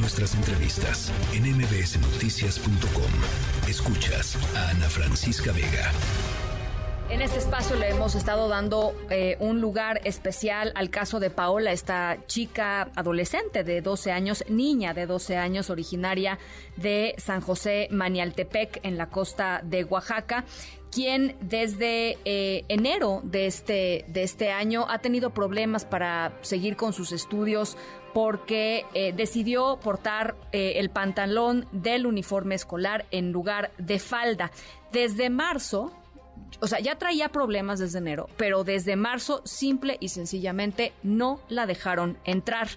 Nuestras entrevistas en mbsnoticias.com. Escuchas a Ana Francisca Vega. En este espacio le hemos estado dando eh, un lugar especial al caso de Paola, esta chica adolescente de 12 años, niña de 12 años, originaria de San José Manialtepec, en la costa de Oaxaca quien desde eh, enero de este, de este año ha tenido problemas para seguir con sus estudios porque eh, decidió portar el pantalón del uniforme escolar en lugar de falda. Desde marzo, o sea, ya traía problemas desde enero, pero desde marzo simple y sencillamente no la dejaron entrar.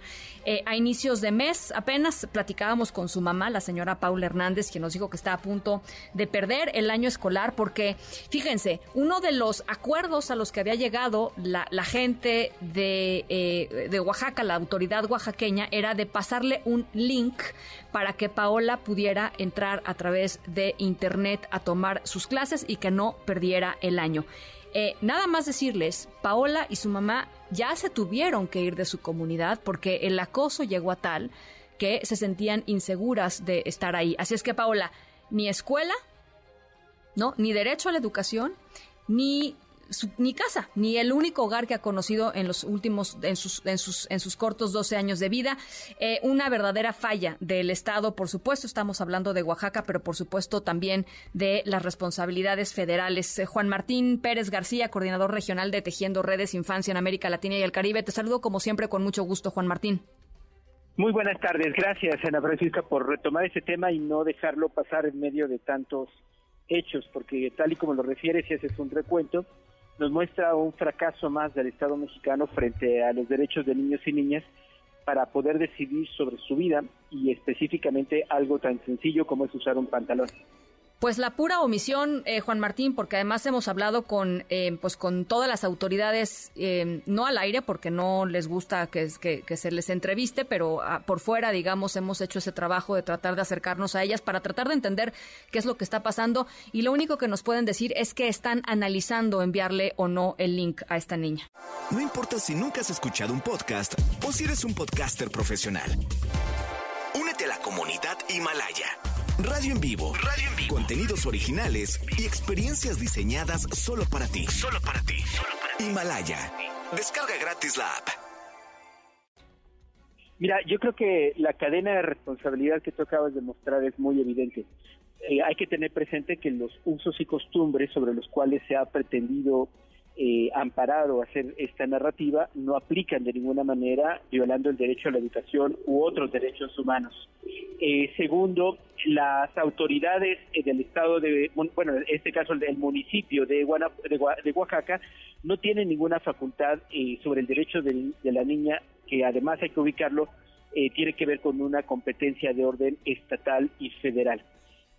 Eh, a inicios de mes apenas platicábamos con su mamá, la señora Paula Hernández, quien nos dijo que está a punto de perder el año escolar porque, fíjense, uno de los acuerdos a los que había llegado la, gente de, eh, de Oaxaca, la autoridad oaxaqueña, era de pasarle un link para que Paola pudiera entrar a través de Internet a tomar sus clases y que no perdiera el año. Eh, nada más decirles, Paola y su mamá ya se tuvieron que ir de su comunidad porque el acoso llegó a tal que se sentían inseguras de estar ahí. Así es que, Paola, ni escuela, ¿no? Ni derecho a la educación, ni ni casa, ni el único hogar que ha conocido en los últimos, en sus, en sus, en sus cortos 12 años de vida. Eh, una verdadera falla del Estado, por supuesto, estamos hablando de Oaxaca, pero por supuesto también de las responsabilidades federales. Eh, Juan Martín Pérez García, coordinador regional de Tejiendo Redes Infancia en América Latina y el Caribe. Te saludo como siempre con mucho gusto, Juan Martín. Muy buenas tardes, gracias Ana Francisca por retomar ese tema y no dejarlo pasar en medio de tantos hechos, porque tal y como lo refieres y haces un recuento, nos muestra un fracaso más del Estado mexicano frente a los derechos de niños y niñas para poder decidir sobre su vida y específicamente algo tan sencillo como es usar un pantalón. Pues la pura omisión, eh, Juan Martín, porque además hemos hablado con, eh, pues con todas las autoridades, eh, no al aire, porque no les gusta que, se les entreviste, pero ah, por fuera, digamos, hemos hecho ese trabajo de tratar de acercarnos a ellas para tratar de entender qué es lo que está pasando. Y lo único que nos pueden decir es que están analizando enviarle o no el link a esta niña. No importa si nunca has escuchado un podcast o si eres un podcaster profesional. Únete a la comunidad Himalaya. Radio en vivo. Radio en vivo. Contenidos originales y experiencias diseñadas solo para ti. Solo para ti. Himalaya. Descarga gratis la app. Mira, yo creo que la cadena de responsabilidad que tú acabas de mostrar es muy evidente. Eh, hay que tener presente que los usos y costumbres sobre los cuales se ha pretendido eh, amparado hacer esta narrativa no aplican de ninguna manera violando el derecho a la educación u otros derechos humanos. Eh, segundo, las autoridades eh, del estado de, bueno, en este caso del municipio de, de, Oaxaca, no tienen ninguna facultad eh, sobre el derecho de, de, la niña, que además hay que ubicarlo, tiene que ver con una competencia de orden estatal y federal.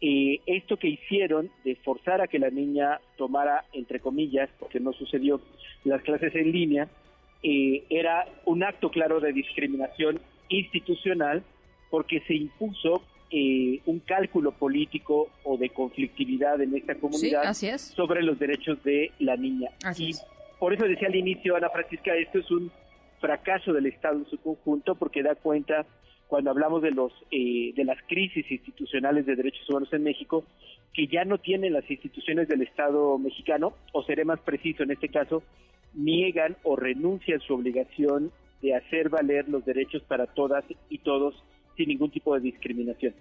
Eh, esto que hicieron de forzar a que la niña tomara, entre comillas, porque no sucedió, las clases en línea, eh, era un acto claro de discriminación institucional porque se impuso eh, un cálculo político o de conflictividad en esta comunidad sobre los derechos de la niña. y por eso decía al inicio, Ana Francisca, esto es un fracaso del Estado en su conjunto porque da cuenta cuando hablamos de los eh, de las crisis institucionales de derechos humanos en México que ya no tienen las instituciones del Estado mexicano o seré más preciso en este caso niegan o renuncian su obligación de hacer valer los derechos para todas y todos sin ningún tipo de discriminación.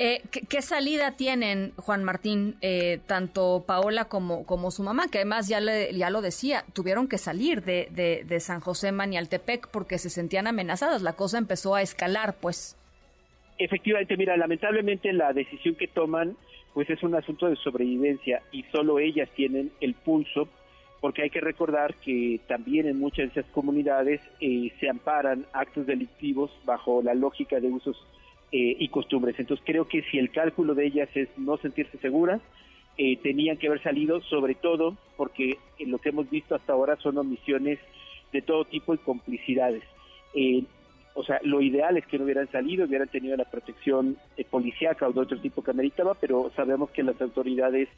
Eh, ¿qué, salida tienen, Juan Martín, eh, tanto Paola como, como su mamá, que además ya, le, ya lo decía, tuvieron que salir de, de, San José Manialtepec porque se sentían amenazadas? La cosa empezó a escalar, pues. Efectivamente, mira, lamentablemente la decisión que toman pues es un asunto de sobrevivencia y solo ellas tienen el pulso porque hay que recordar que también en muchas de esas comunidades eh, se amparan actos delictivos bajo la lógica de usos eh, y costumbres. Entonces creo que si el cálculo de ellas es no sentirse seguras, eh, tenían que haber salido, sobre todo porque lo que hemos visto hasta ahora son omisiones de todo tipo y complicidades. Eh, o sea, lo ideal es que no hubieran salido, hubieran tenido la protección policíaca o de otro tipo que ameritaba, pero sabemos que las autoridades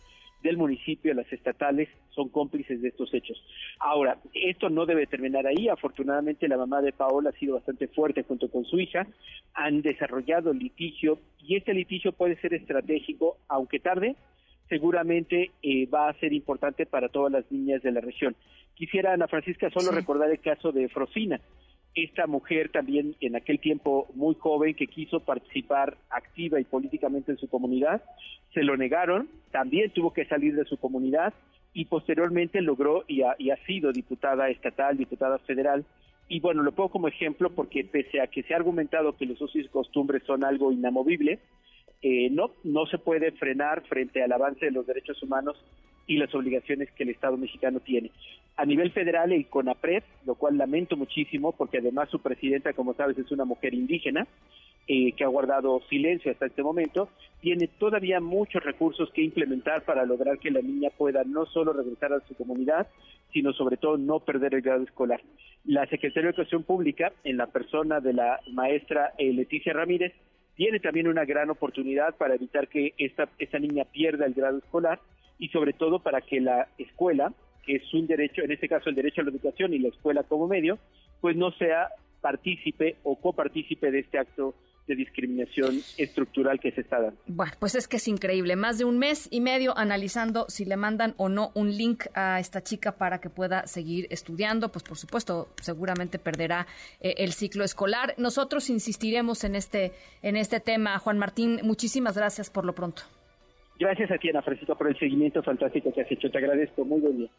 del municipio, las estatales, son cómplices de estos hechos. Ahora, esto no debe terminar ahí. Afortunadamente, la mamá de Paola ha sido bastante fuerte junto con su hija. Han desarrollado litigio y este litigio puede ser estratégico, aunque tarde, seguramente eh, va a ser importante para todas las niñas de la región. Quisiera, Ana Francisca, solo recordar el caso de Frosina esta mujer también en aquel tiempo muy joven que quiso participar activa y políticamente en su comunidad, se lo negaron, también tuvo que salir de su comunidad y posteriormente logró y ha, sido diputada estatal, diputada federal. Y bueno, lo pongo como ejemplo porque pese a que se ha argumentado que los usos y costumbres son algo inamovible, eh, no, no se puede frenar frente al avance de los derechos humanos y las obligaciones que el Estado mexicano tiene. A nivel federal, el CONAPRED, lo cual lamento muchísimo, porque además su presidenta, como sabes, es una mujer indígena, eh, que ha guardado silencio hasta este momento, tiene todavía muchos recursos que implementar para lograr que la niña pueda no solo regresar a su comunidad, sino sobre todo no perder el grado escolar. La Secretaría de Educación Pública, en la persona de la maestra eh, Leticia Ramírez, tiene también una gran oportunidad para evitar que esta, esta niña pierda el grado escolar y sobre todo para que la escuela, que es un derecho, en este caso el derecho a la educación y la escuela como medio, pues no sea partícipe o copartícipe de este acto de discriminación estructural que se está dando. Bueno, pues es que es increíble. Más de un mes y medio analizando si le mandan o no un link a esta chica para que pueda seguir estudiando. Pues por supuesto, seguramente perderá eh, el ciclo escolar. Nosotros insistiremos en este, en este tema. Juan Martín, muchísimas gracias por lo pronto. Gracias a ti, Ana Francisca, por el seguimiento fantástico que has hecho. Te agradezco. Muy buen día.